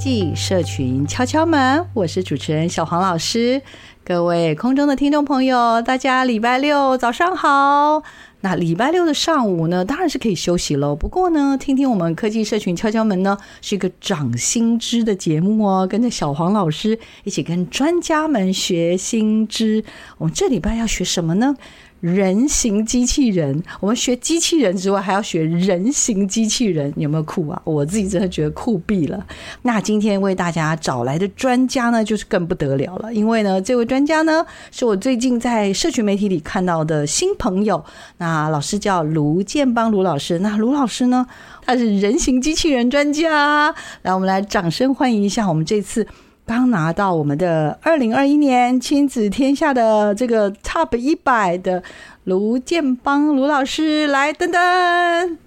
技社群敲敲门，我是主持人小黄老师。各位空中的听众朋友，大家礼拜六早上好。那礼拜六的上午呢，当然是可以休息喽。不过呢，听听我们科技社群敲敲门呢，是一个涨新知的节目哦。跟着小黄老师一起跟专家们学新知。我们这礼拜要学什么呢？人形机器人，我们学机器人之外，还要学人形机器人，有没有酷啊？我自己真的觉得酷毙了。那今天为大家找来的专家呢，就是更不得了了，因为呢，这位专家呢，是我最近在社群媒体里看到的新朋友。那老师叫卢建邦卢老师，那卢老师呢，他是人形机器人专家。来，我们来掌声欢迎一下我们这次。刚拿到我们的二零二一年亲子天下的这个 Top 一百的卢建邦卢老师来登登。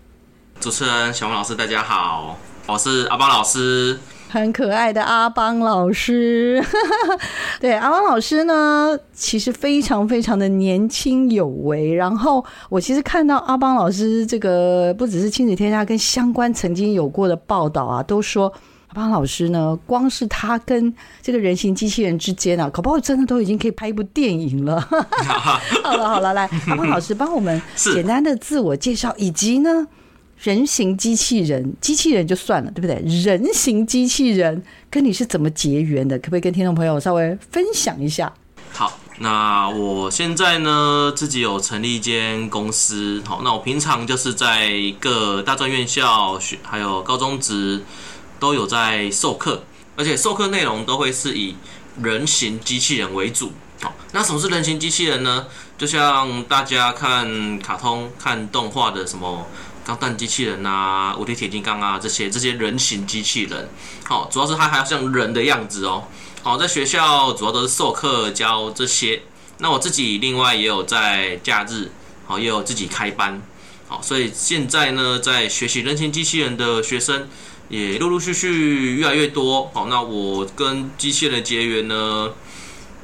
主持人小王老师，大家好，我是阿邦老师，很可爱的阿邦老师。对，阿邦老师呢，其实非常非常的年轻有为。然后我其实看到阿邦老师这个不只是亲子天下跟相关曾经有过的报道啊，都说。阿邦老师呢，光是他跟这个人形机器人之间啊，搞不好真的都已经可以拍一部电影了。好了好了，来，阿邦老师帮我们简单的自我介绍，以及呢，人形机器人，机器人就算了，对不对？人形机器人跟你是怎么结缘的？可不可以跟听众朋友稍微分享一下？好，那我现在呢，自己有成立一间公司。好，那我平常就是在各大专院校学，还有高中职。都有在授课，而且授课内容都会是以人形机器人为主。好，那什么是人形机器人呢？就像大家看卡通、看动画的什么钢弹机器人啊、无敌铁金刚啊这些这些人形机器人。好，主要是它还要像人的样子哦。好，在学校主要都是授课教这些。那我自己另外也有在假日，好，也有自己开班。所以现在呢，在学习人形机器人的学生。也陆陆续续越来越多，好，那我跟机器人结缘呢，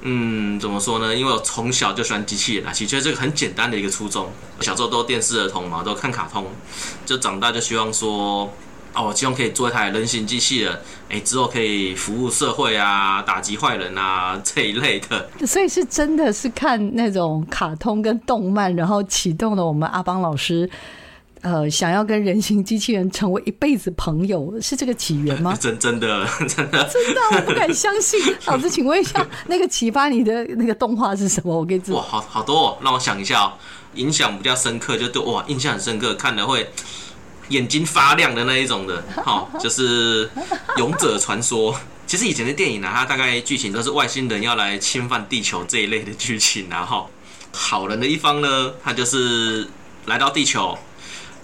嗯，怎么说呢？因为我从小就喜欢机器人啊，其实这个很简单的一个初衷。小时候都电视儿童嘛，都看卡通，就长大就希望说，哦，我希望可以做一台人形机器人，哎，之后可以服务社会啊，打击坏人啊 这一类的。所以是真的是看那种卡通跟动漫，然后启动了我们阿邦老师。呃，想要跟人形机器人成为一辈子朋友，是这个起源吗？真 真的真的真的，我不敢相信。老师，请问一下，那个启发你的那个动画是什么？我给你哇，好好多哦，让我想一下哦。影响比较深刻，就对哇，印象很深刻，看了会眼睛发亮的那一种的。好，就是《勇者传说》。其实以前的电影呢，它大概剧情都是外星人要来侵犯地球这一类的剧情，然后好人的一方呢，他就是来到地球。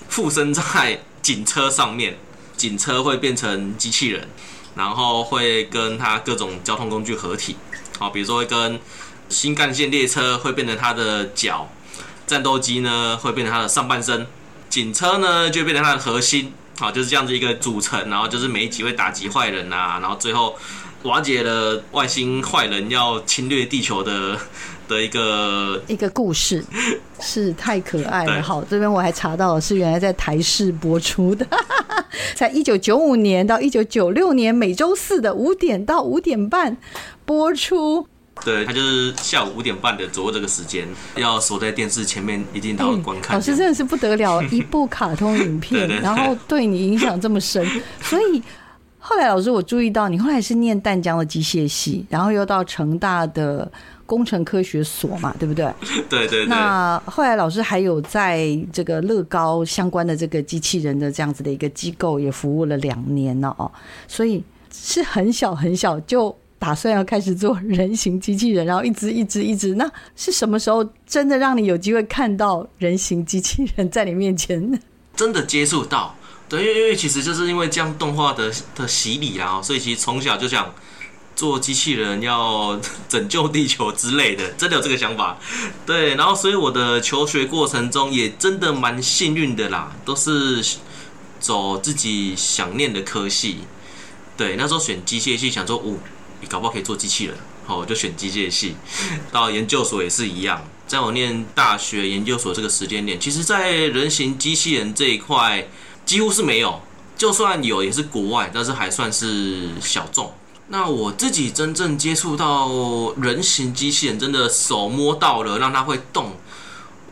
附身在警车上面，警车会变成机器人，然后会跟它各种交通工具合体。好，比如说会跟新干线列车会变成它的脚，战斗机呢会变成它的上半身，警车呢就变成它的核心。好，就是这样子一个组成，然后就是每一集会打击坏人啊，然后最后瓦解了外星坏人要侵略地球的。的一个一个故事 是太可爱了。好，这边我还查到是原来在台视播出的，在一九九五年到一九九六年每周四的五点到五点半播出。对，他就是下午五点半的左右这个时间，要守在电视前面一定要观看。老师真的是不得了，一部卡通影片，然后对你影响这么深，所以。后来老师，我注意到你后来是念淡江的机械系，然后又到成大的工程科学所嘛，对不对？对对对。那后来老师还有在这个乐高相关的这个机器人的这样子的一个机构也服务了两年了哦，所以是很小很小就打算要开始做人形机器人，然后一直一直一直，那是什么时候真的让你有机会看到人形机器人在你面前呢？真的接触到。对，因为因为其实就是因为这样动画的的洗礼啊，所以其实从小就想做机器人，要 拯救地球之类的，真的有这个想法。对，然后所以我的求学过程中也真的蛮幸运的啦，都是走自己想念的科系。对，那时候选机械系，想说，哦，你搞不好可以做机器人，好，我就选机械系。到研究所也是一样，在我念大学研究所这个时间点，其实，在人形机器人这一块。几乎是没有，就算有也是国外，但是还算是小众。那我自己真正接触到人形机器人，真的手摸到了，让它会动，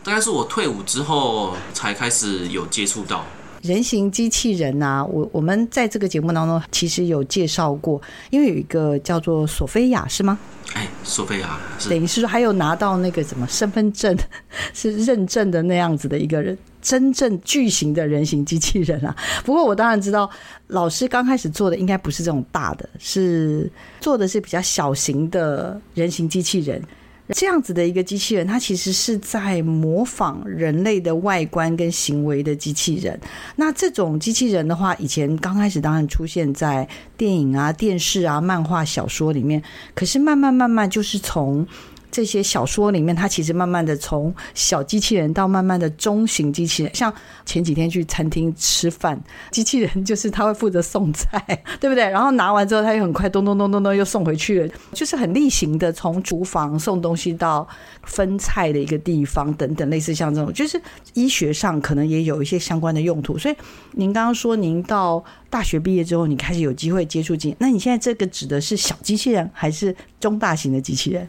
大概是我退伍之后才开始有接触到人形机器人啊。我我们在这个节目当中其实有介绍过，因为有一个叫做索菲亚，是吗？哎，索菲亚，等于是说还有拿到那个什么身份证 是认证的那样子的一个人。真正巨型的人形机器人啊！不过我当然知道，老师刚开始做的应该不是这种大的，是做的是比较小型的人形机器人。这样子的一个机器人，它其实是在模仿人类的外观跟行为的机器人。那这种机器人的话，以前刚开始当然出现在电影啊、电视啊、漫画、小说里面，可是慢慢慢慢就是从。这些小说里面，它其实慢慢的从小机器人到慢慢的中型机器人，像前几天去餐厅吃饭，机器人就是他会负责送菜，对不对？然后拿完之后，他又很快咚咚咚咚咚又送回去了，就是很例行的从厨房送东西到分菜的一个地方等等，类似像这种，就是医学上可能也有一些相关的用途。所以您刚刚说您到大学毕业之后，你开始有机会接触机，那你现在这个指的是小机器人还是中大型的机器人？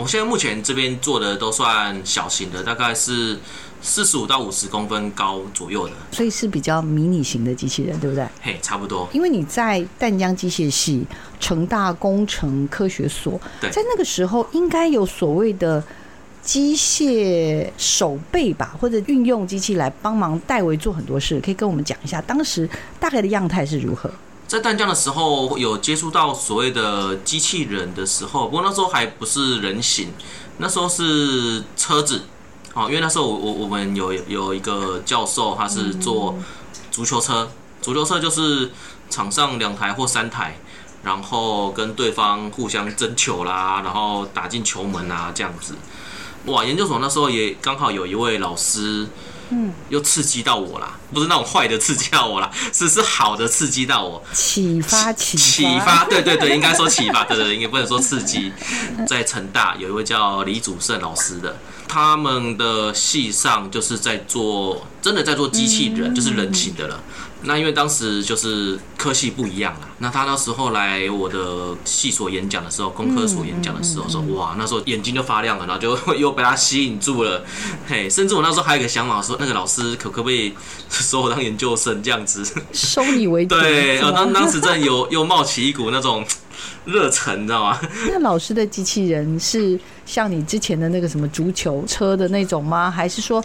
我现在目前这边做的都算小型的，大概是四十五到五十公分高左右的，所以是比较迷你型的机器人，对不对？嘿，差不多。因为你在淡江机械系、成大工程科学所，对，在那个时候应该有所谓的机械手背吧，或者运用机器来帮忙代为做很多事，可以跟我们讲一下当时大概的样态是如何？在淡江的时候，有接触到所谓的机器人的时候，不过那时候还不是人形，那时候是车子。哦，因为那时候我我我们有有一个教授，他是做足球车，足球车就是场上两台或三台，然后跟对方互相争球啦，然后打进球门啊这样子。哇，研究所那时候也刚好有一位老师。嗯，又刺激到我啦，不是那种坏的刺激到我啦，是是好的刺激到我，启发启启发，对对对，应该说启发，对对，应该不能说刺激。在成大有一位叫李祖胜老师的，他们的系上就是在做，真的在做机器人，就是人形的了。那因为当时就是科系不一样啦，那他那时候来我的系所演讲的时候，工科所演讲的时候说，哇，那时候眼睛就发亮了，然后就又被他 吸引住了，嘿，甚至我那时候还有一个想法说，那个老师可可不可以收我当研究生这样子，收你为 徒？对，当当时真的有又冒起一股那种热忱，你知道吗？那老师的机器人是像你之前的那个什么足球车的那种吗？还是说？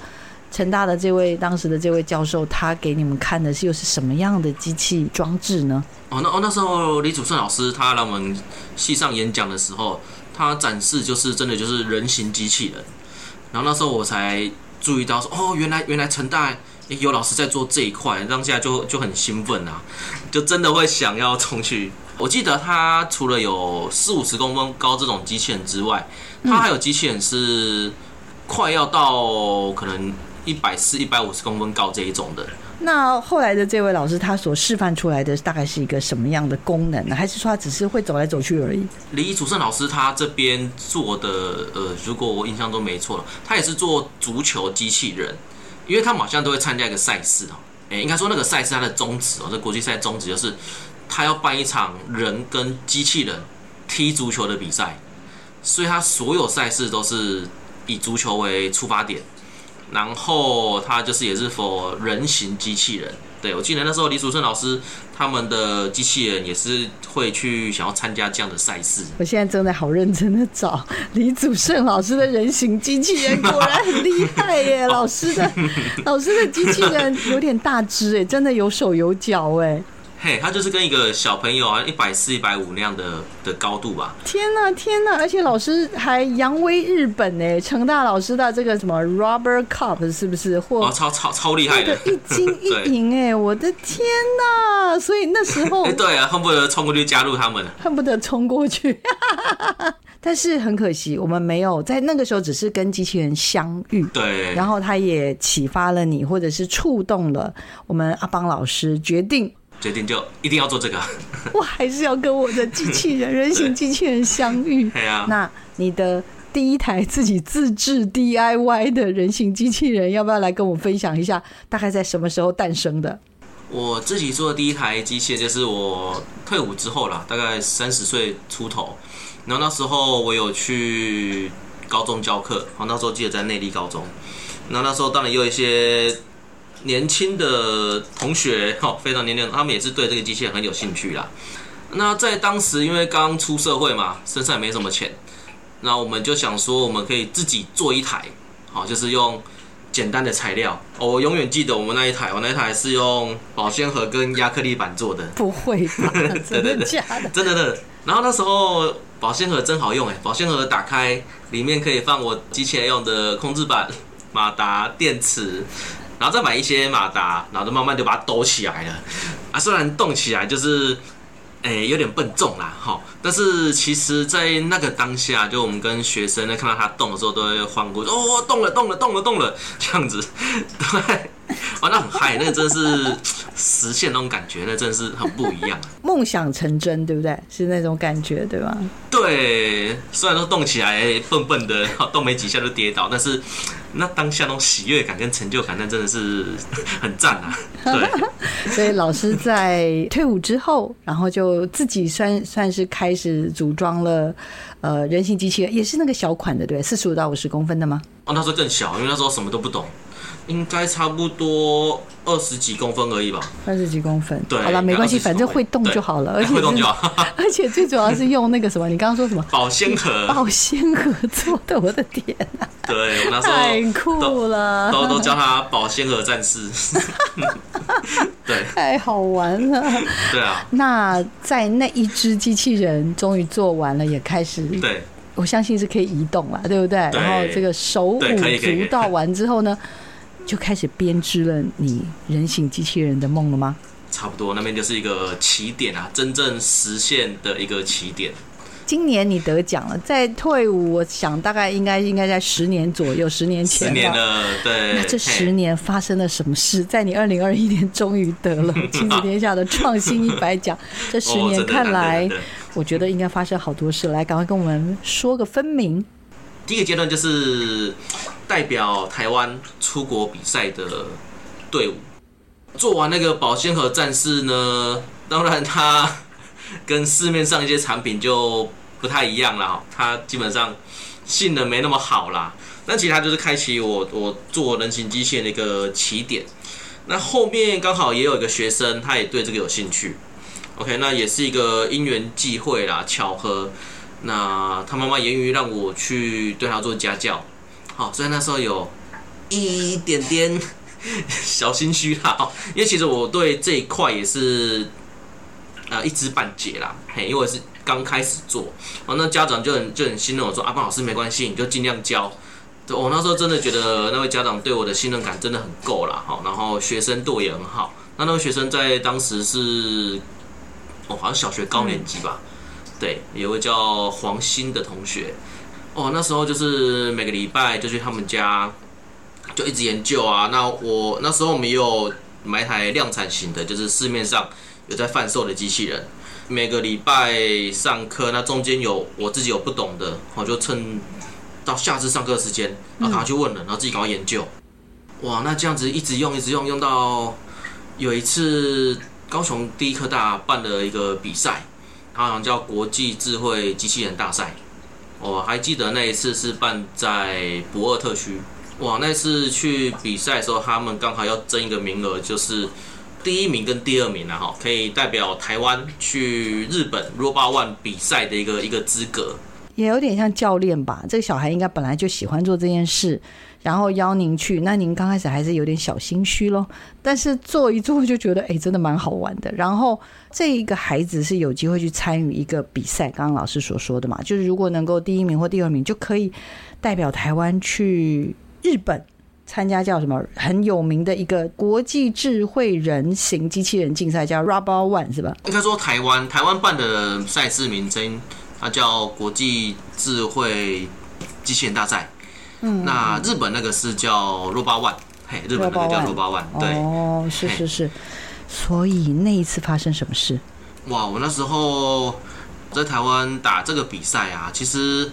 成大的这位当时的这位教授，他给你们看的是又是什么样的机器装置呢？哦，那哦那时候李祖胜老师他来我们系上演讲的时候，他展示就是真的就是人形机器人。然后那时候我才注意到说，哦，原来原来成大有老师在做这一块，当下就就很兴奋啊，就真的会想要冲去。我记得他除了有四五十公分高这种机器人之外，他还有机器人是快要到可能。一百四、一百五十公分高这一种的。那后来的这位老师，他所示范出来的大概是一个什么样的功能呢？还是说他只是会走来走去而已？李祖胜老师他这边做的，呃，如果我印象中没错了，他也是做足球机器人，因为他们好像都会参加一个赛事哦。诶，应该说那个赛事它的宗旨哦，这国际赛宗旨就是他要办一场人跟机器人踢足球的比赛，所以他所有赛事都是以足球为出发点。然后它就是也是否人形机器人。对，我记得那时候李祖盛老师他们的机器人也是会去想要参加这样的赛事。我现在正在好认真的找李祖盛老师的人形机器人，果然很厉害耶！老师的老师的机器人有点大只哎，真的有手有脚哎。嘿，他就是跟一个小朋友啊，一百四、一百五那样的的高度吧。天呐，天呐！而且老师还扬威日本呢，成大老师的这个什么 Rubber Cup 是不是？或、哦、超超超厉害的，一金 一银哎！我的天呐！所以那时候，哎，对啊，恨不得冲过去加入他们，恨不得冲过去。但是很可惜，我们没有在那个时候，只是跟机器人相遇。对，然后他也启发了你，或者是触动了我们阿邦老师，决定。决定就一定要做这个，我还是要跟我的机器人、人形机器人相遇。对啊，那你的第一台自己自制 DIY 的人形机器人，要不要来跟我分享一下？大概在什么时候诞生的？我自己做的第一台机械就是我退伍之后啦，大概三十岁出头。然后那时候我有去高中教课，好，那时候记得在内坜高中。然后那时候当然也有一些。年轻的同学，哈，非常年轻，他们也是对这个机器人很有兴趣啦。那在当时，因为刚出社会嘛，身上也没什么钱，那我们就想说，我们可以自己做一台，好，就是用简单的材料。我永远记得我们那一台，我那一台是用保鲜盒跟亚克力板做的。不会吧？真的假的？真的的。然后那时候保鲜盒真好用哎，保鲜盒打开，里面可以放我机器人用的控制板、马达、电池。然后再买一些马达，然后就慢慢就把它抖起来了。啊，虽然动起来就是，哎，有点笨重啦，哈。但是其实，在那个当下，就我们跟学生呢看到它动的时候，都会欢呼，哦，动了，动了，动了，动了，这样子，对。哦，那很嗨，那个真的是实现那种感觉，那真的是很不一样。梦想成真，对不对？是那种感觉，对吧？对，虽然说动起来笨笨的，动没几下就跌倒，但是那当下那种喜悦感跟成就感，那真的是 很赞啊！对，所以老师在退伍之后，然后就自己算算是开始组装了呃人形机器人，也是那个小款的，对，四十五到五十公分的吗？哦，那时候更小，因为那时候什么都不懂。应该差不多二十几公分而已吧。二十几公分，对，好了，没关系，反正会动就好了。而且会动就好。而且最主要是用那个什么，你刚刚说什么？保鲜盒。保鲜盒做的，我的天哪！对，我那时候太酷了，都都叫他保鲜盒战士。对，太好玩了。对啊。那在那一只机器人终于做完了，也开始。对。我相信是可以移动了，对不对？然后这个手舞足蹈完之后呢？就开始编织了你人形机器人的梦了吗？差不多，那边就是一个起点啊，真正实现的一个起点。今年你得奖了，在退伍，我想大概应该应该在十年左右，十年前。十年了，对。那这十年发生了什么事？在你二零二一年终于得了亲子天下的创新一百奖，这十年看来，我觉得应该发生好多事。来，赶快跟我们说个分明。第一个阶段就是代表台湾出国比赛的队伍，做完那个保鲜盒战士呢，当然它跟市面上一些产品就不太一样了，它基本上性能没那么好啦。那其实它就是开启我我做人形机械的一个起点。那后面刚好也有一个学生，他也对这个有兴趣。OK，那也是一个因缘际会啦，巧合。那他妈妈言语让我去对他做家教，好，所以那时候有一点点 小心虚啦，因为其实我对这一块也是啊一知半解啦，嘿，因为是刚开始做，哦，那家长就很就很信任我说，阿邦老师没关系，你就尽量教。我那时候真的觉得那位家长对我的信任感真的很够了，好，然后学生对我也很好，那那位学生在当时是哦，好像小学高年级吧。对，有位叫黄鑫的同学，哦，那时候就是每个礼拜就去他们家，就一直研究啊。那我那时候我们也有买一台量产型的，就是市面上有在贩售的机器人。每个礼拜上课，那中间有我自己有不懂的，我就趁到下次上课的时间，然后赶快去问了，然后自己赶快研究。哇，那这样子一直用，一直用，用到有一次高雄第一科大办了一个比赛。它好像叫国际智慧机器人大赛，我还记得那一次是办在博尔特区，哇，那次去比赛的时候，他们刚好要争一个名额，就是第一名跟第二名啊，哈，可以代表台湾去日本 ROBOT ONE 比赛的一个一个资格。也有点像教练吧，这个小孩应该本来就喜欢做这件事，然后邀您去，那您刚开始还是有点小心虚咯，但是做一做就觉得，哎，真的蛮好玩的。然后这一个孩子是有机会去参与一个比赛，刚刚老师所说的嘛，就是如果能够第一名或第二名，就可以代表台湾去日本参加叫什么很有名的一个国际智慧人形机器人竞赛，叫 Robo ONE 是吧？应该说台湾台湾办的赛事名称。它叫国际智慧机器人大赛，嗯，那日本那个是叫 ROBOT ONE，嘿，日本那个叫 ROBOT ONE，对，哦，是是是，所以那一次发生什么事？哇，我那时候在台湾打这个比赛啊，其实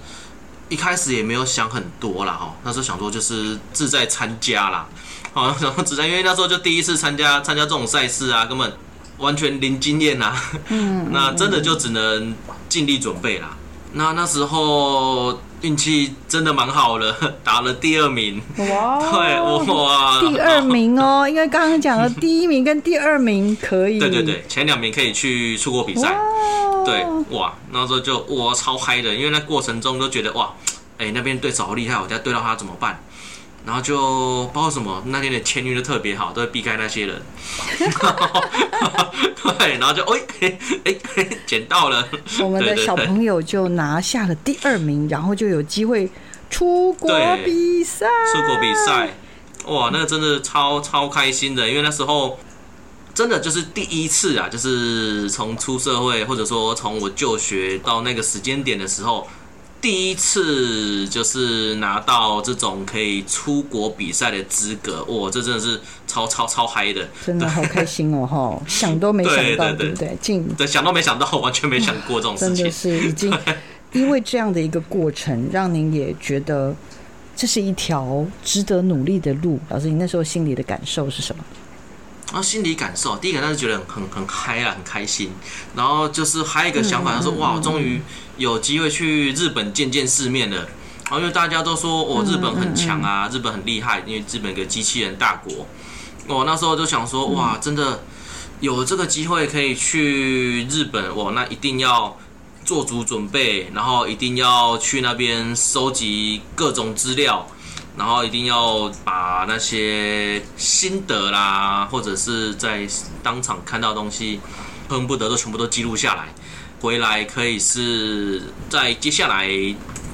一开始也没有想很多啦，哈，那时候想说就是志在参加啦，好，然后志在，因为那时候就第一次参加参加这种赛事啊，根本。完全零经验呐，嗯，那真的就只能尽力准备啦。那那时候运气真的蛮好的，打了第二名。哇，对，哇，第二名哦，因为刚刚讲了第一名跟第二名可以。对对对，前两名可以去出国比赛。对，哇，那时候就哇超嗨的，因为那过程中都觉得哇，哎，那边对手好厉害，我再对到他怎么办？然后就不知道什么，那天的签运就特别好，都会避开那些人。对，然后就哎 哎哎，捡到了。我们的小朋友就拿下了第二名，然后就有机会出国比赛。出国比赛，哇，那个真的超超开心的，因为那时候真的就是第一次啊，就是从出社会，或者说从我就学到那个时间点的时候。第一次就是拿到这种可以出国比赛的资格，哇，这真的是超超超嗨的，真的好开心哦！哈，想都没想到，对不对？进对，想都没想到，完全没想过这种事情。真的是已经 因为这样的一个过程，让您也觉得这是一条值得努力的路。老师，你那时候心里的感受是什么？然后心理感受，第一个那是觉得很很嗨啊，很开心。然后就是还有一个想法，他说：“哇，我终于有机会去日本见见世面了。”然后因为大家都说：“哦，日本很强啊，日本很厉害，因为日本一个机器人大国。”我那时候就想说：“哇，真的有这个机会可以去日本，我，那一定要做足准备，然后一定要去那边收集各种资料。”然后一定要把那些心得啦，或者是在当场看到的东西，恨不得都全部都记录下来，回来可以是在接下来，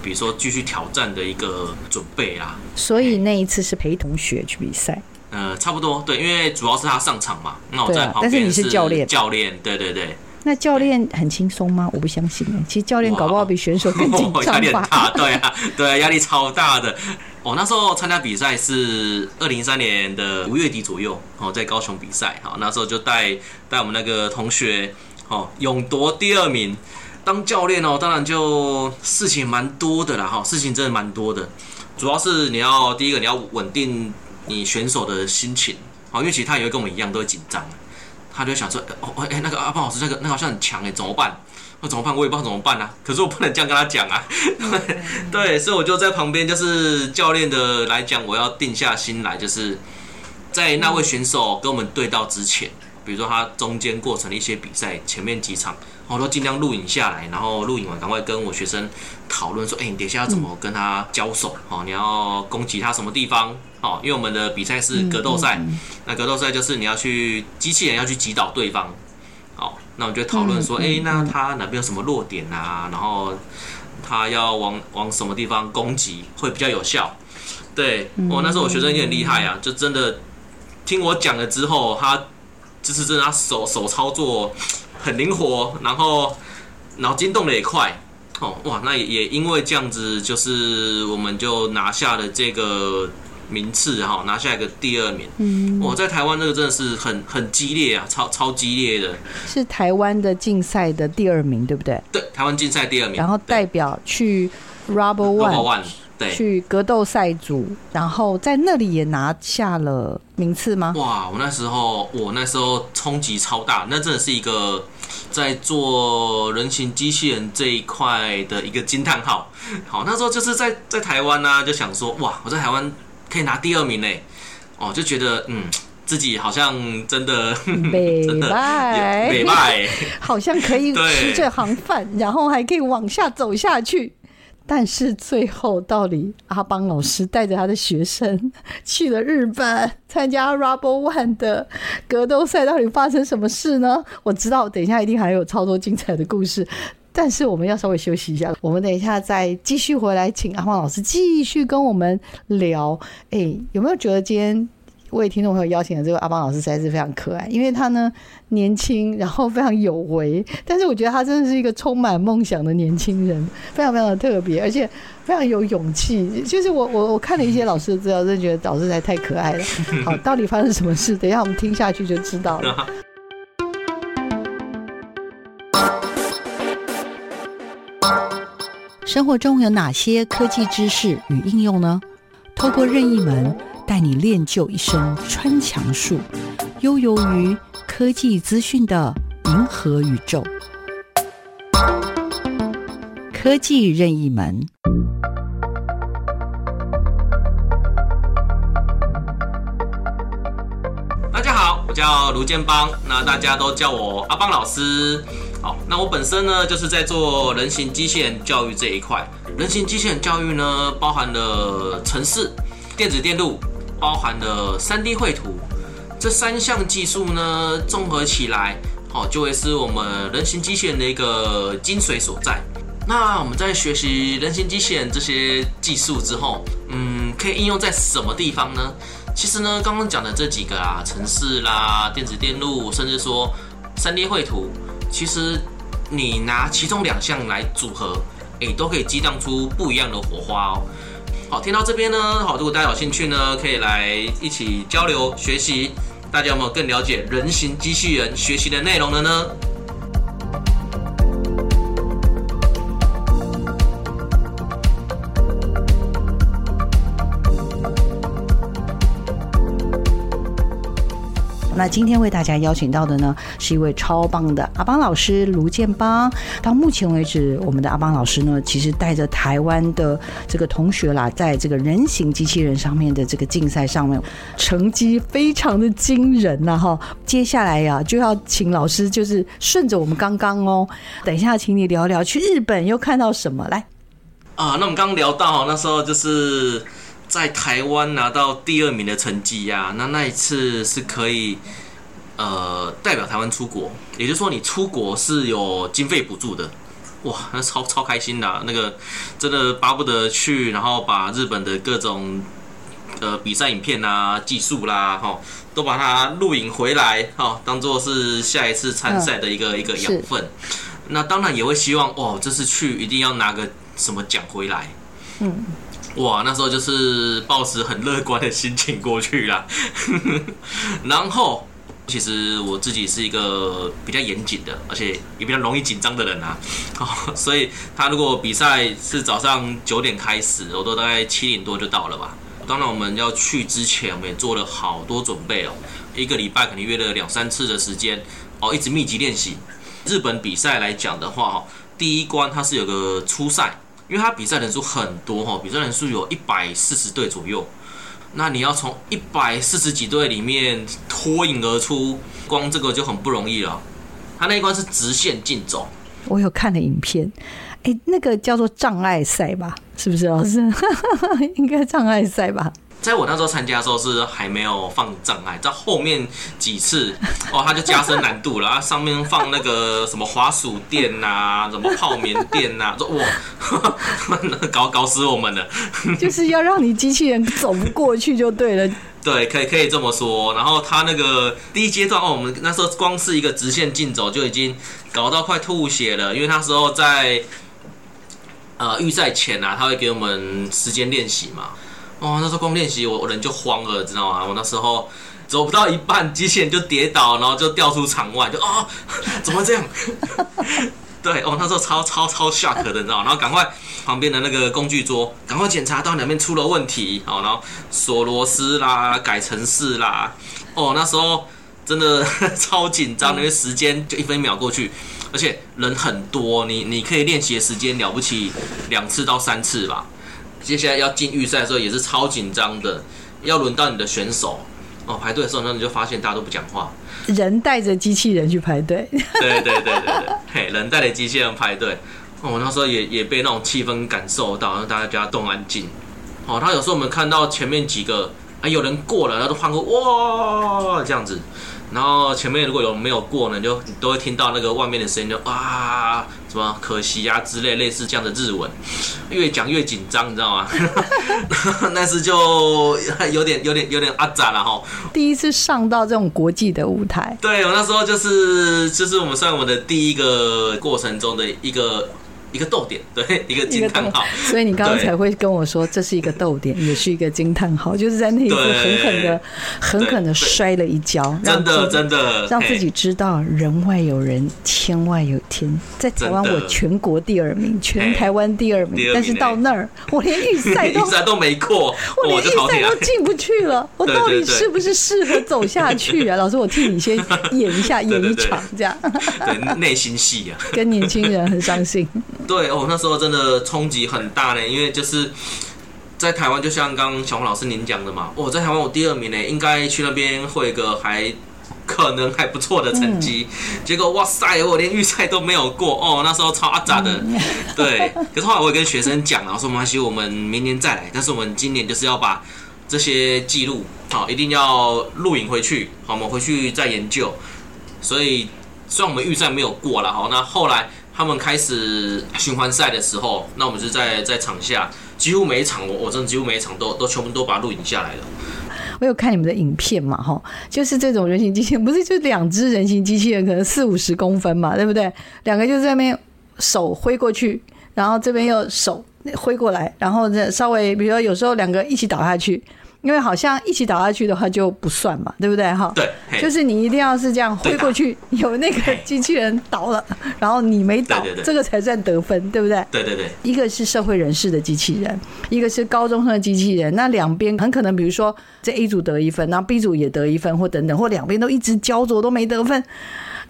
比如说继续挑战的一个准备啦。所以那一次是陪同学去比赛？呃，差不多，对，因为主要是他上场嘛，那我在旁边，但是你是教练，教练，对对对。那教练很轻松吗？我不相信，其实教练搞不好比选手更紧张吧？压力很大，对啊，对啊，压力超大的。我、哦、那时候参加比赛是二零一三年的五月底左右，哦，在高雄比赛，好，那时候就带带我们那个同学，哦，勇夺第二名。当教练哦，当然就事情蛮多的啦，哈，事情真的蛮多的。主要是你要第一个你要稳定你选手的心情，好，因为其实他也会跟我们一样都会紧张，他就想说，哦，哎，那个阿胖老师那个那个好像很强哎，怎么办？那怎么办？我也不知道怎么办啊。可是我不能这样跟他讲啊。对，所以我就在旁边，就是教练的来讲，我要定下心来，就是在那位选手跟我们对到之前，比如说他中间过程的一些比赛前面几场，我都尽量录影下来，然后录影完赶快跟我学生讨论说：“哎，你等一下要怎么跟他交手？哦，你要攻击他什么地方？哦，因为我们的比赛是格斗赛，那格斗赛就是你要去机器人要去击倒对方。”哦那我们就讨论说，哎、欸，那他哪边有什么弱点啊？然后他要往往什么地方攻击会比较有效？对，哦，那时候我学生也很厉害啊，就真的听我讲了之后，他就是真的，他手手操作很灵活，然后脑筋动得也快。哦，哇，那也也因为这样子，就是我们就拿下了这个。名次哈，拿下一个第二名。嗯，我在台湾这个真的是很很激烈啊，超超激烈的。是台湾的竞赛的第二名，对不对？对，台湾竞赛第二名。然后代表去 ROBBER ONE，对，去格斗赛组，然后在那里也拿下了名次吗？哇，我那时候我那时候冲击超大，那真的是一个 在做人形机器人这一块的一个惊叹号。好，那时候就是在在台湾呢、啊，就想说哇，我在台湾。可以拿第二名嘞，哦，就觉得嗯。自己好像真的，美败，美败，好像可以吃这行饭，然后还可以往下走下去。但是最后，到底阿邦老师带着他的学生 去了日本参加 Rubber One 的格斗赛，到底发生什么事呢？我知道，等一下一定还有超多精彩的故事。但是我们要稍微休息一下，我们等一下再继续回来，请阿邦老师继续跟我们聊。哎，有没有觉得今天？为听众朋友邀请的这位阿邦老师实在是非常可爱，因为他呢年轻，然后非常有为，但是我觉得他真的是一个充满梦想的年轻人，非常非常的特别，而且非常有勇气。就是我我我看了一些老师的资料，真的觉得老师实在太可爱了。好，到底发生什么事？等一下我们听下去就知道了。生活中有哪些科技知识与应用呢？透过任意门。带你练就一身穿墙术，悠游于科技资讯的银河宇宙。科技任意门。大家好，我叫卢建邦，那大家都叫我阿邦老师。好，那我本身呢，就是在做人形机械人教育这一块。人形机械人教育呢，包含了程式、电子电路。包含了 3D 绘图这三项技术呢，综合起来，好，就会是我们人形机器人的一个精髓所在。那我们在学习人形机器人这些技术之后，嗯，可以应用在什么地方呢？其实呢，刚刚讲的这几个啊，程式啦、电子电路，甚至说 3D 绘图，其实你拿其中两项来组合，诶，都可以激荡出不一样的火花哦。好，听到这边呢，好，如果大家有兴趣呢，可以来一起交流学习。大家有没有更了解人形机器人学习的内容了呢？那今天为大家邀请到的呢，是一位超棒的阿邦老师卢建邦。到目前为止，我们的阿邦老师呢，其实带着台湾的这个同学啦，在这个人形机器人上面的这个竞赛上面，成绩非常的惊人呐！哈，接下来呀，就要请老师，就是顺着我们刚刚哦，等一下，请你聊聊去日本又看到什么来啊？那我们刚刚聊到那时候就是。在台湾拿到第二名的成绩呀，那那一次是可以，呃，代表台湾出国，也就是说你出国是有经费补助的，哇，那超超开心的，那个真的巴不得去，然后把日本的各种呃比赛影片啊、技术啦，哈，都把它录影回来，哈，当做是下一次参赛的一个、嗯、一个养分。那当然也会希望，哦，这次去一定要拿个什么奖回来，嗯。哇，那时候就是抱持很乐观的心情过去啦。然后，其实我自己是一个比较严谨的，而且也比较容易紧张的人啊。所以他如果比赛是早上九点开始，我都大概七点多就到了吧。当然，我们要去之前，我们也做了好多准备哦。一个礼拜可能约了两三次的时间哦，一直密集练习。日本比赛来讲的话，哈第一关它是有个初赛。因为他比赛人数很多哈，比赛人数有一百四十队左右，那你要从一百四十几队里面脱颖而出，光这个就很不容易了。他那一关是直线竞走，我有看的影片，哎，那个叫做障碍赛吧？是不是老师？应该障碍赛吧？在我那时候参加的时候是还没有放障碍，在后面几次 哦，它就加深难度了，上面放那个什么滑鼠垫呐，什么泡棉垫呐，说哇，搞搞死我们了，就是要让你机器人走不过去就对了。对，可以可以这么说。然后他那个第一阶段哦，我们那时候光是一个直线竞走就已经搞到快吐血了，因为那时候在呃预赛前啊，他会给我们时间练习嘛。哦，那时候光练习，我我人就慌了，知道吗？我那时候走不到一半，机器人就跌倒，然后就掉出场外，就啊、哦，怎么这样？对，哦，那时候超超超 shock 的，你知道吗？然后赶快旁边的那个工具桌，赶快检查到两边出了问题，哦，然后锁螺丝啦，改程式啦，哦，那时候真的 超紧张，因为时间就一分一秒过去，而且人很多，你你可以练习的时间了不起两次到三次吧。接下来要进预赛的时候也是超紧张的，要轮到你的选手哦，排队的时候，那你就发现大家都不讲话，人带着机器人去排队。对对对对对，嘿，人带着机器人排队。哦，我那时候也也被那种气氛感受到，让大家都安静。哦，他有时候我们看到前面几个啊，有人过了，他都欢呼哇这样子。然后前面如果有没有过呢，就你都会听到那个外面的声音，就啊什么可惜呀、啊、之类类似这样的日文，越讲越紧张，你知道吗？那是就有点有点有点阿杂了哈。第一次上到这种国际的舞台，对，我那时候就是就是我们算我们的第一个过程中的一个。一个逗点，对，一个惊叹号。所以你刚刚才会跟我说，这是一个逗点，也是一个惊叹号，就是在那一刻狠狠的、狠狠的摔了一跤，真的真的让自己知道人外有人，天外有天。在台湾，我全国第二名，全台湾第二名，但是到那儿，我连预赛都 预赛都没过，我连预赛都进不去了。我到底是不是适合走下去啊？老师，我替你先演一下，演一场这样。对，内心戏啊，跟年轻人很伤心。对哦，那时候真的冲击很大呢，因为就是在台湾，就像刚刚小黄老师您讲的嘛，我、哦、在台湾我第二名呢，应该去那边会个还可能还不错的成绩，嗯、结果哇塞，我连预赛都没有过哦，那时候超阿杂的，嗯、对。可是后来我也跟学生讲了，我说没关系，我们明年再来，但是我们今年就是要把这些记录好，一定要录影回去，好，我们回去再研究。所以虽然我们预赛没有过了，好，那后来。他们开始循环赛的时候，那我们就在在场下，几乎每一场我我真的几乎每一场都都全部都把它录影下来了。我有看你们的影片嘛，哈，就是这种人形机器人，不是就两只人形机器人，可能四五十公分嘛，对不对？两个就在那边手挥过去，然后这边又手挥过来，然后再稍微，比如说有时候两个一起倒下去。因为好像一起倒下去的话就不算嘛，对不对哈？对，就是你一定要是这样挥过去，有那个机器人倒了，然后你没倒，这个才算得分，对不对？对对对。一个是社会人士的机器人，一个是高中生的机器人，那两边很可能，比如说这 A 组得一分，然后 B 组也得一分，或等等，或两边都一直焦灼都没得分，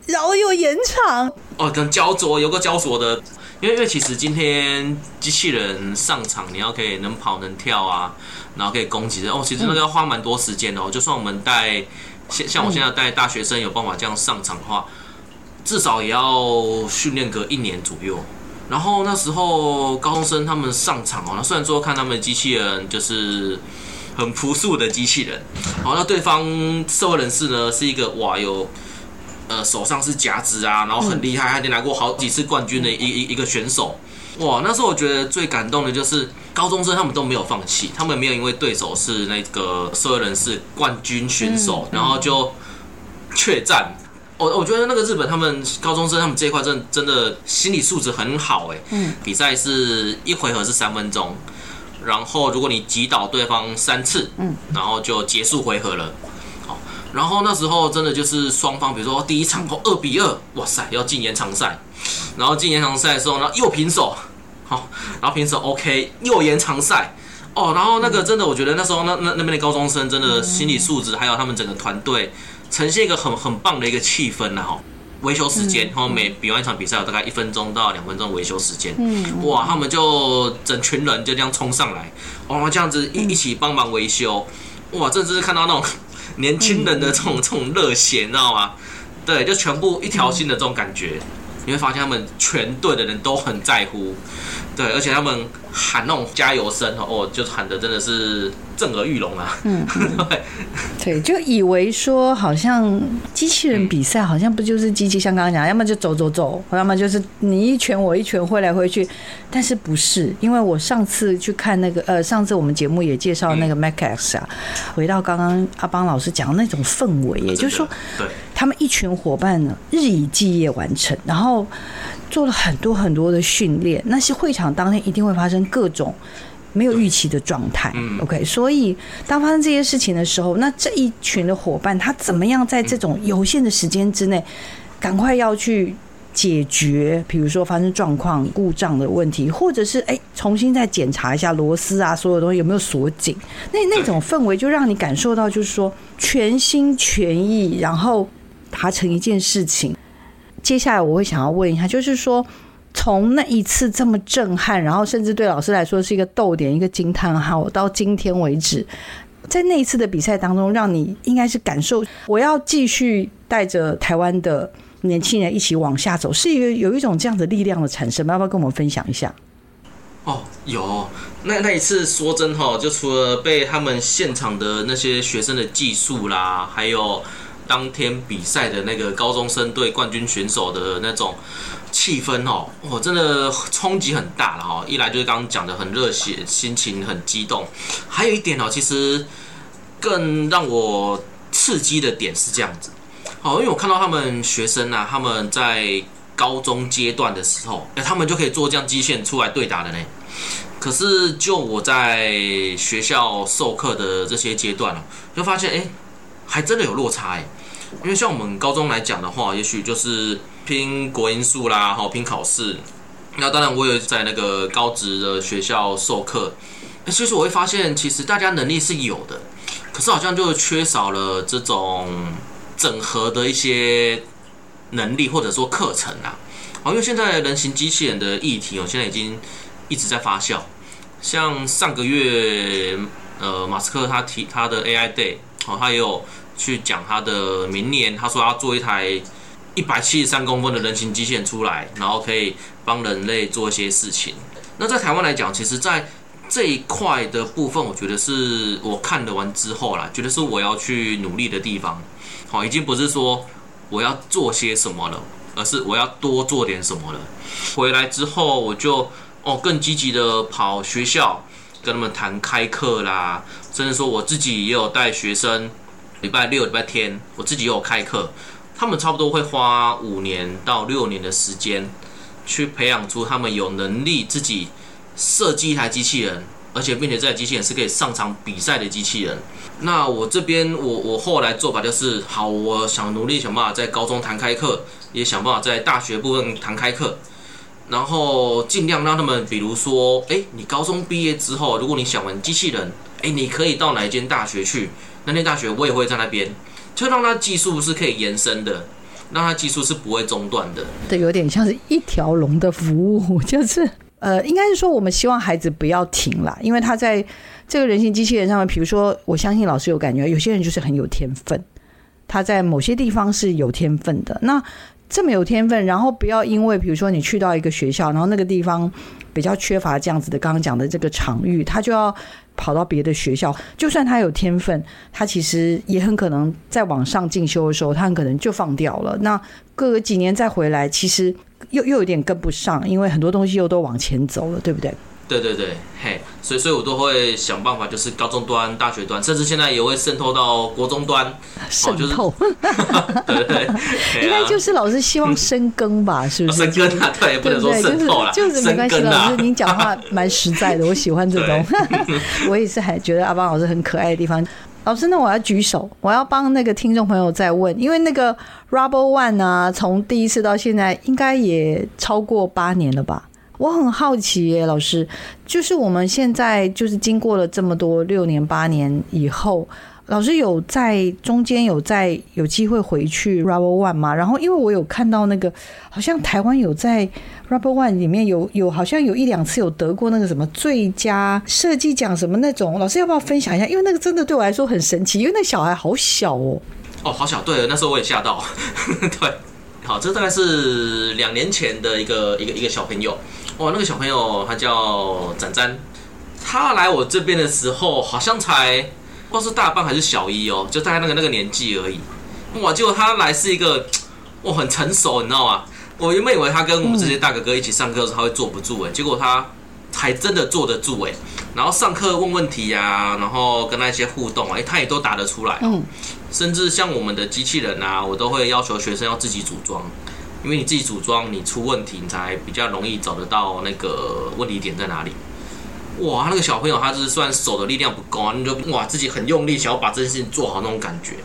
然后又延长。哦，等焦灼有个焦灼的，因为因为其实今天机器人上场，你要可以能跑能跳啊。然后可以攻击的哦，其实那个要花蛮多时间的哦。就算我们带，像像我现在带大学生有办法这样上场的话，至少也要训练个一年左右。然后那时候高中生他们上场哦，那虽然说看他们的机器人就是很朴素的机器人，好，那对方社会人士呢是一个哇有呃手上是夹子啊，然后很厉害，还得拿过好几次冠军的一一一个选手。哇，那时候我觉得最感动的就是高中生，他们都没有放弃，他们没有因为对手是那个社会人士冠军选手，然后就怯战。我我觉得那个日本他们高中生他们这一块真的真的心理素质很好哎。嗯。比赛是一回合是三分钟，然后如果你击倒对方三次，嗯，然后就结束回合了。好，然后那时候真的就是双方，比如说第一场后二比二，哇塞，要进延长赛。然后进延长赛的时候呢，又平手，好，然后平手 OK，又延长赛，哦，然后那个真的，我觉得那时候那那那边的高中生真的心理素质，还有他们整个团队，呈现一个很很棒的一个气氛呐，哈，维修时间，然后每比完一场比赛有大概一分钟到两分钟维修时间，嗯，哇，他们就整群人就这样冲上来，哦，这样子一一起帮忙维修，哇，真的是看到那种年轻人的这种这种热血，你知道吗？对，就全部一条心的这种感觉。你会发现他们全队的人都很在乎，对，而且他们喊那种加油声哦，就喊的真的是震耳欲聋啊。嗯，对，对，就以为说好像机器人比赛好像不就是机器，像刚刚讲，要么就走走走，要么就是你一拳我一拳挥来挥去，但是不是？因为我上次去看那个呃，上次我们节目也介绍那个 Max 啊，回到刚刚阿邦老师讲的那种氛围，也就是说，对。他们一群伙伴呢，日以继夜完成，然后做了很多很多的训练。那些会场当天一定会发生各种没有预期的状态。OK，所以当发生这些事情的时候，那这一群的伙伴他怎么样在这种有限的时间之内，赶快要去解决，比如说发生状况、故障的问题，或者是哎重新再检查一下螺丝啊，所有东西有没有锁紧？那那种氛围就让你感受到，就是说全心全意，然后。达成一件事情，接下来我会想要问一下，就是说，从那一次这么震撼，然后甚至对老师来说是一个逗点、一个惊叹号，到今天为止，在那一次的比赛当中，让你应该是感受，我要继续带着台湾的年轻人一起往下走，是一个有一种这样的力量的产生，要不要跟我们分享一下？哦，有那那一次说真哈，就除了被他们现场的那些学生的技术啦，还有当天比赛的那个高中生队冠军选手的那种气氛哦，我真的冲击很大了哈。一来就是刚刚讲的很热血，心情很激动，还有一点哦，其实更让我刺激的点是这样子，好，因为我看到他们学生啊，他们在高中阶段的时候，哎，他们就可以做这样机械出来对打的呢。可是，就我在学校授课的这些阶段哦就发现，哎，还真的有落差哎。因为像我们高中来讲的话，也许就是拼国英数啦，好拼考试。那当然，我也在那个高职的学校授课，所以说我会发现，其实大家能力是有的，可是好像就缺少了这种整合的一些能力，或者说课程啊。好，因为现在人形机器人的议题，我现在已经。一直在发酵，像上个月，呃，马斯克他提他的 AI Day，哦，他也有去讲他的明年，他说要做一台一百七十三公分的人形机器人出来，然后可以帮人类做一些事情。那在台湾来讲，其实，在这一块的部分，我觉得是我看得完之后啦，觉得是我要去努力的地方。好，已经不是说我要做些什么了，而是我要多做点什么了。回来之后，我就。哦，更积极的跑学校，跟他们谈开课啦，甚至说我自己也有带学生，礼拜六、礼拜天，我自己有开课，他们差不多会花五年到六年的时间，去培养出他们有能力自己设计一台机器人，而且并且这台机器人是可以上场比赛的机器人。那我这边，我我后来做法就是，好，我想努力想办法在高中谈开课，也想办法在大学部分谈开课。然后尽量让他们，比如说，哎，你高中毕业之后，如果你想玩机器人，哎，你可以到哪一间大学去？南京大学我也会在那边，就让他技术是可以延伸的，让他技术是不会中断的。对，有点像是一条龙的服务，就是呃，应该是说我们希望孩子不要停啦，因为他在这个人形机器人上面，比如说，我相信老师有感觉，有些人就是很有天分，他在某些地方是有天分的。那这么有天分，然后不要因为比如说你去到一个学校，然后那个地方比较缺乏这样子的刚刚讲的这个场域，他就要跑到别的学校。就算他有天分，他其实也很可能在往上进修的时候，他很可能就放掉了。那隔个几年再回来，其实又又有点跟不上，因为很多东西又都往前走了，对不对？对对对，嘿，所以所以我都会想办法，就是高中端、大学端，甚至现在也会渗透到国中端，渗透，对对对，应该就是老师希望深耕吧，是不是？深耕啊，对，不能说渗透了，就是就是没关系，老师您讲话蛮实在的，我喜欢这种，我也是还觉得阿邦老师很可爱的地方。老师，那我要举手，我要帮那个听众朋友再问，因为那个 Rubber ONE 啊，从第一次到现在，应该也超过八年了吧？我很好奇耶，老师，就是我们现在就是经过了这么多六年八年以后，老师有在中间有在有机会回去 Rubber ONE 吗？然后因为我有看到那个，好像台湾有在 Rubber ONE 里面有有好像有一两次有得过那个什么最佳设计奖什么那种，老师要不要分享一下？因为那个真的对我来说很神奇，因为那小孩好小哦。哦，好小，对，那时候我也吓到，对，好，这大概是两年前的一个一个一个小朋友。哦，那个小朋友他叫展展，他来我这边的时候好像才不知道是大班还是小一哦，就大概那个那个年纪而已。哇，结果他来是一个哇很成熟，你知道吗？我原本以为他跟我们这些大哥哥一起上课的时候他会坐不住诶，结果他还真的坐得住诶。然后上课问问题呀、啊，然后跟他一些互动诶，他也都答得出来。嗯，甚至像我们的机器人啊，我都会要求学生要自己组装。因为你自己组装，你出问题，你才比较容易找得到那个问题点在哪里。哇，那个小朋友他就是算手的力量不够啊，你就哇自己很用力，想要把这件事情做好那种感觉。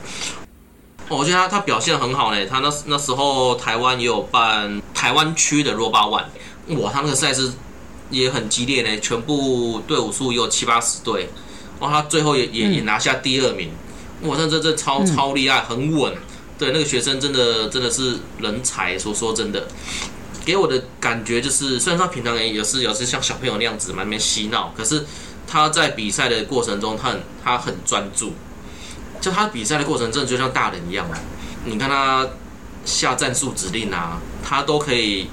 哦我觉得他他表现很好呢，他那那时候台湾也有办台湾区的 ROBO ONE，哇，他那个赛事也很激烈呢，全部队伍数也有七八十队，哇，他最后也也也拿下第二名，哇，这这这超超厉害，很稳。对，那个学生真的真的是人才。说说真的，给我的感觉就是，虽然他平常也是有时像小朋友那样子，蛮没嬉闹，可是他在比赛的过程中，他很他很专注，就他比赛的过程真的就像大人一样啊！你看他下战术指令啊，他都可以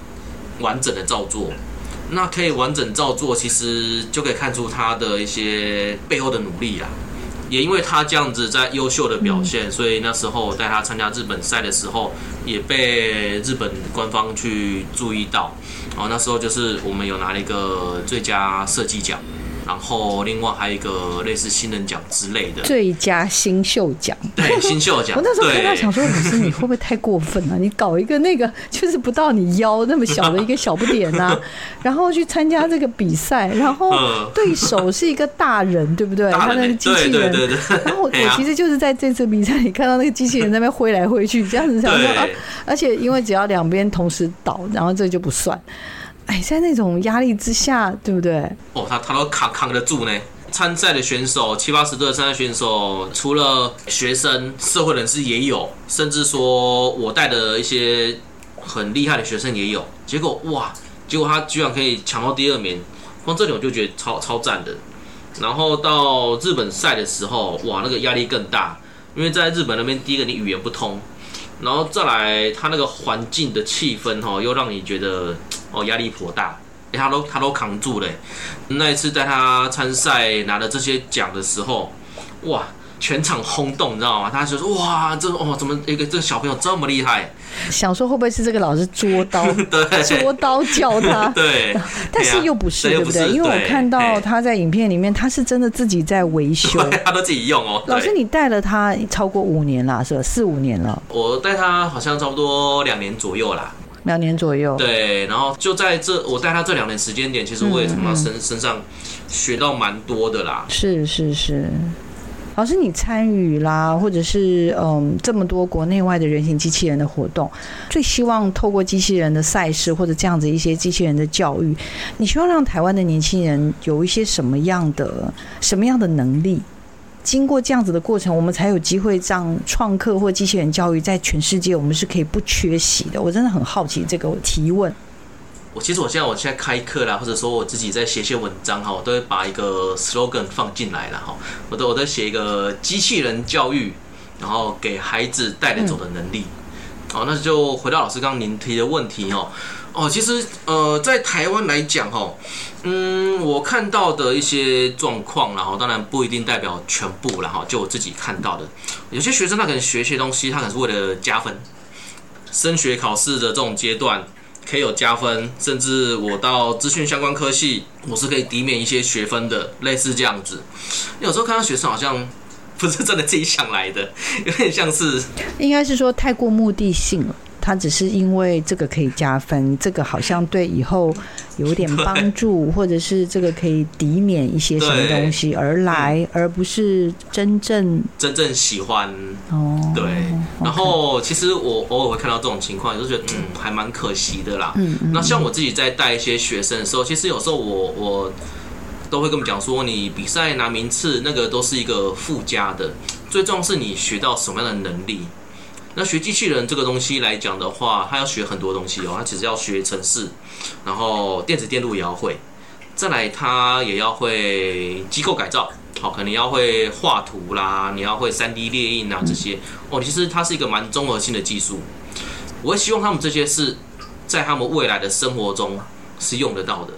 完整的照做。那可以完整照做，其实就可以看出他的一些背后的努力啦。也因为他这样子在优秀的表现，嗯、所以那时候带他参加日本赛的时候，也被日本官方去注意到。然后那时候就是我们有拿了一个最佳设计奖。然后另外还有一个类似新人奖之类的最佳新秀奖，对新秀奖。我那时候看到想说，老师你会不会太过分了？你搞一个那个 就是不到你腰那么小的一个小不点呐，然后去参加这个比赛，然后对手是一个大人，对不对？他那个机器人。对对对。然后我其实就是在这次比赛里看到那个机器人在那边挥来挥去，这样子想说啊，而且因为只要两边同时倒，然后这就不算。哎，在那种压力之下，对不对？哦，他他都扛扛得住呢。参赛的选手七八十岁的参赛选手，除了学生、社会人士也有，甚至说我带的一些很厉害的学生也有。结果哇，结果他居然可以抢到第二名，光这点我就觉得超超赞的。然后到日本赛的时候，哇，那个压力更大，因为在日本那边，第一个你语言不通，然后再来他那个环境的气氛哈，又让你觉得。哦，压力颇大，欸、他都他都扛住了。那一次在他参赛拿了这些奖的时候，哇，全场轰动，你知道吗？他就说：“哇，这哦，怎么一个这个小朋友这么厉害？”想说会不会是这个老师捉刀，对，捉刀教他？对，但是又不是，对不对？因为我看到他在影片里面，他是真的自己在维修，他都自己用哦。老师，你带了他超过五年了，是吧？四五年了。我带他好像差不多两年左右啦。两年左右，对，然后就在这我带他这两年时间点，其实我也从他身身上学到蛮多的啦。是是是，老师你参与啦，或者是嗯这么多国内外的人形机器人的活动，最希望透过机器人的赛事或者这样子一些机器人的教育，你希望让台湾的年轻人有一些什么样的什么样的能力？经过这样子的过程，我们才有机会让创客或机器人教育在全世界，我们是可以不缺席的。我真的很好奇这个提问。我其实我现在我现在开课啦，或者说我自己在写些文章哈，我都会把一个 slogan 放进来了哈。我都我都写一个机器人教育，然后给孩子带得走的能力。好，那就回到老师刚刚您提的问题哦。哦，其实呃，在台湾来讲哈，嗯，我看到的一些状况，然后当然不一定代表全部，然后就我自己看到的，有些学生他可能学一些东西，他可能是为了加分，升学考试的这种阶段可以有加分，甚至我到资讯相关科系，我是可以抵免一些学分的，类似这样子。有时候看到学生好像不是真的自己想来的，有点像是，应该是说太过目的性了。他只是因为这个可以加分，这个好像对以后有点帮助，或者是这个可以抵免一些什么东西而来，而不是真正真正喜欢哦。对，然后其实我偶尔会看到这种情况，就觉得嗯，还蛮可惜的啦。嗯，那像我自己在带一些学生的时候，其实有时候我我都会跟他们讲说，你比赛拿名次那个都是一个附加的，最重要是你学到什么样的能力。那学机器人这个东西来讲的话，他要学很多东西哦。他其实要学程式，然后电子电路也要会，再来他也要会机构改造，好，可能要会画图啦，你要会 3D 列印啊这些哦。其实它是一个蛮综合性的技术。我会希望他们这些是在他们未来的生活中是用得到的，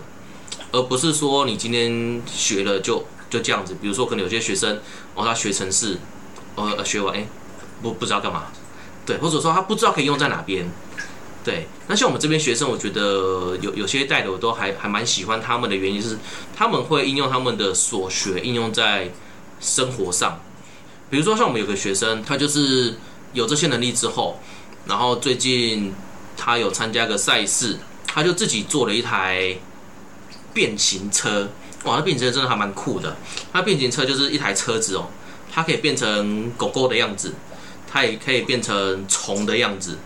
而不是说你今天学了就就这样子。比如说，可能有些学生哦，他学程式，呃，学完哎，不不知道干嘛。对，或者说他不知道可以用在哪边。对，那像我们这边学生，我觉得有有些带的我都还还蛮喜欢他们的原因是，他们会应用他们的所学应用在生活上。比如说像我们有个学生，他就是有这些能力之后，然后最近他有参加个赛事，他就自己做了一台变形车。哇，那变形车真的还蛮酷的。那变形车就是一台车子哦，它可以变成狗狗的样子。它也可以变成虫的样子，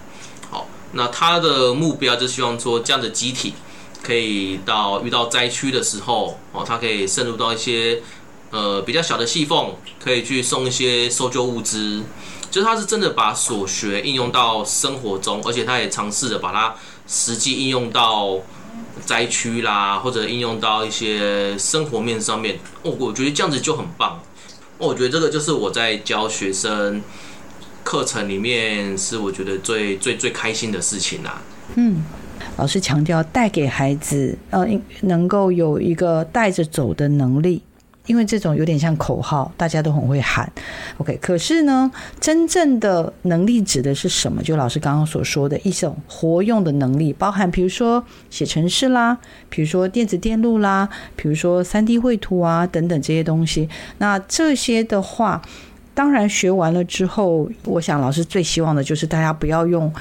好，那它的目标就希望说，这样的机体可以到遇到灾区的时候，哦，它可以渗入到一些呃比较小的细缝，可以去送一些搜救物资。就是它是真的把所学应用到生活中，而且它也尝试着把它实际应用到灾区啦，或者应用到一些生活面上面，哦，我觉得这样子就很棒。我觉得这个就是我在教学生课程里面是我觉得最最最开心的事情啦。嗯，老师强调带给孩子呃，能够有一个带着走的能力。因为这种有点像口号，大家都很会喊，OK。可是呢，真正的能力指的是什么？就老师刚刚所说的一种活用的能力，包含比如说写程式啦，比如说电子电路啦，比如说 3D 绘图啊等等这些东西。那这些的话，当然学完了之后，我想老师最希望的就是大家不要用。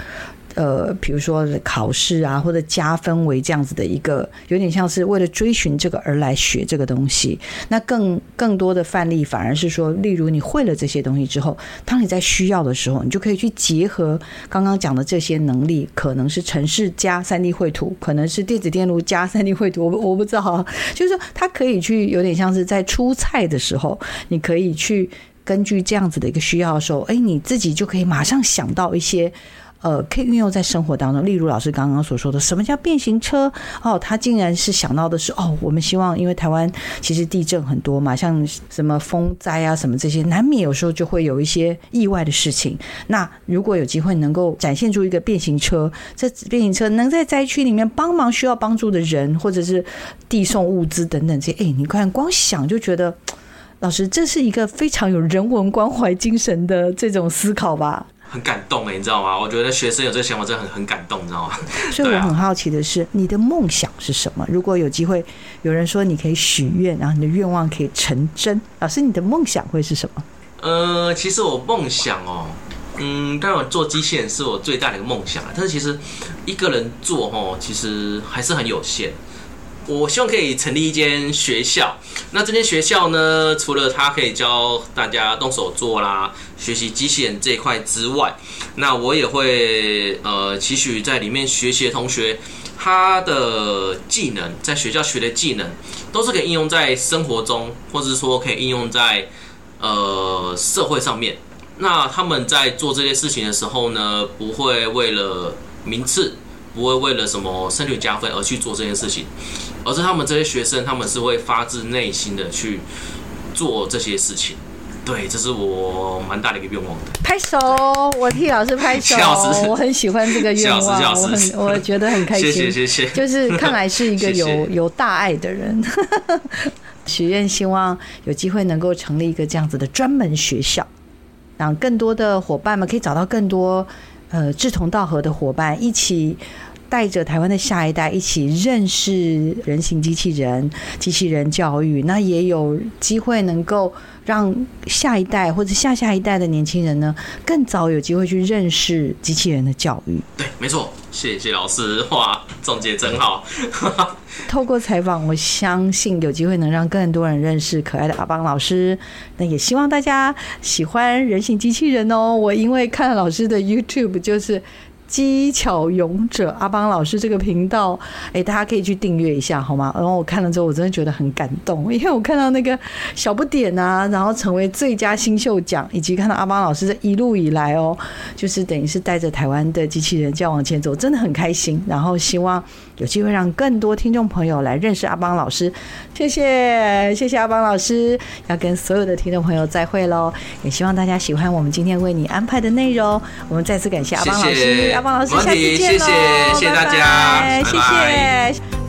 呃，比如说考试啊，或者加分为这样子的一个，有点像是为了追寻这个而来学这个东西。那更更多的范例反而是说，例如你会了这些东西之后，当你在需要的时候，你就可以去结合刚刚讲的这些能力，可能是城市加三 D 绘图，可能是电子电路加三 D 绘图，我我不知道，就是说它可以去有点像是在出菜的时候，你可以去根据这样子的一个需要的时候，哎，你自己就可以马上想到一些。呃，可以运用在生活当中，例如老师刚刚所说的，什么叫变形车？哦，他竟然是想到的是，哦，我们希望，因为台湾其实地震很多嘛，像什么风灾啊，什么这些，难免有时候就会有一些意外的事情。那如果有机会能够展现出一个变形车，这变形车能在灾区里面帮忙需要帮助的人，或者是递送物资等等这些，哎，你看光想就觉得，老师这是一个非常有人文关怀精神的这种思考吧。很感动哎，你知道吗？我觉得学生有这个想法真的很很感动，你知道吗？所以我很好奇的是，你的梦想是什么？如果有机会，有人说你可以许愿，然后你的愿望可以成真，老师，你的梦想会是什么？呃，其实我梦想哦，嗯，当然我做机器人是我最大的一个梦想啊。但是其实一个人做哦，其实还是很有限。我希望可以成立一间学校。那这间学校呢，除了它可以教大家动手做啦，学习机器人这一块之外，那我也会呃期许在里面学习的同学，他的技能在学校学的技能，都是可以应用在生活中，或者是说可以应用在呃社会上面。那他们在做这些事情的时候呢，不会为了名次，不会为了什么升学加分而去做这件事情。而是他们这些学生，他们是会发自内心的去做这些事情，对，这是我蛮大的一个愿望的。拍手，我替老师拍手。我很喜欢这个愿望，我很我觉得很开心。谢谢谢谢。就是看来是一个 有有大爱的人。许愿希望有机会能够成立一个这样子的专门学校，让更多的伙伴们可以找到更多呃志同道合的伙伴一起。带着台湾的下一代一起认识人形机器人、机器人教育，那也有机会能够让下一代或者下下一代的年轻人呢，更早有机会去认识机器人的教育。对，没错，谢谢老师，哇，总结真好。透过采访，我相信有机会能让更多人认识可爱的阿邦老师。那也希望大家喜欢人形机器人哦。我因为看了老师的 YouTube，就是。机巧勇者阿邦老师这个频道，哎，大家可以去订阅一下，好吗？然后我看了之后，我真的觉得很感动，因为我看到那个小不点啊，然后成为最佳新秀奖，以及看到阿邦老师这一路以来哦，就是等于是带着台湾的机器人这样往前走，真的很开心。然后希望有机会让更多听众朋友来认识阿邦老师。谢谢，谢谢阿邦老师，要跟所有的听众朋友再会喽。也希望大家喜欢我们今天为你安排的内容。我们再次感谢阿邦老师。谢谢。阿邦老师，下次见喽！谢谢，谢谢大家，拜拜，谢谢。